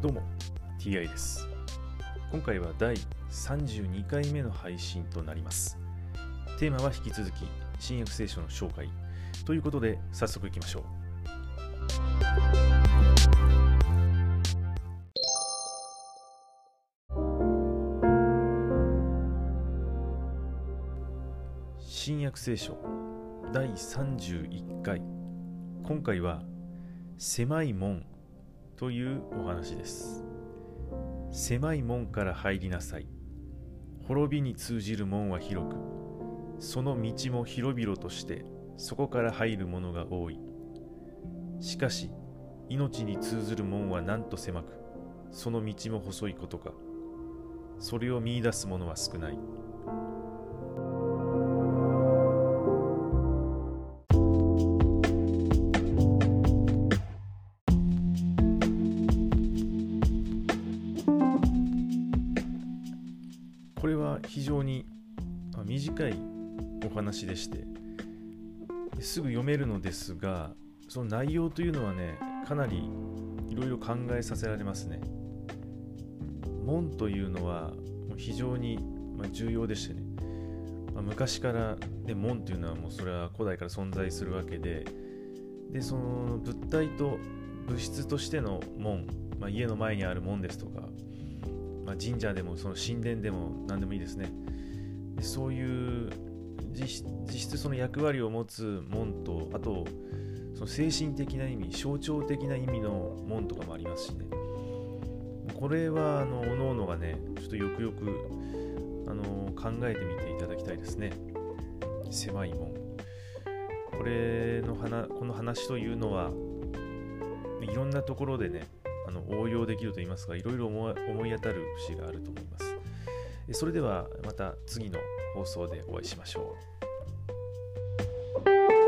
どうも TI です。今回は第32回目の配信となります。テーマは引き続き新約聖書の紹介。ということで早速いきましょう。新約聖書第31回。今回は狭い門というお話です。狭い門から入りなさい。滅びに通じる門は広くその道も広々としてそこから入る者が多い。しかし命に通ずる門はなんと狭くその道も細いことか。それを見いだす者は少ない。これは非常に短いお話でしてすぐ読めるのですがその内容というのはねかなりいろいろ考えさせられますね。門というのは非常に重要でしてね、ま昔から、ね、門というのはもうそれは古代から存在するわけででその物体と物質としての門、まあ、家の前にある門ですとかまあ、神社でもその神殿でも何でもいいですね。でそういう実質その役割を持つ門とあとその精神的な意味象徴的な意味の門とかもありますしね。これはあの各々がねちょっとよくよくあの考えてみていただきたいですね。狭い門。これの話この話というのはいろんなところでねあの応用できると言いますかいろいろ思い当たる節があると思います。それではまた次の放送でお会いしましょう。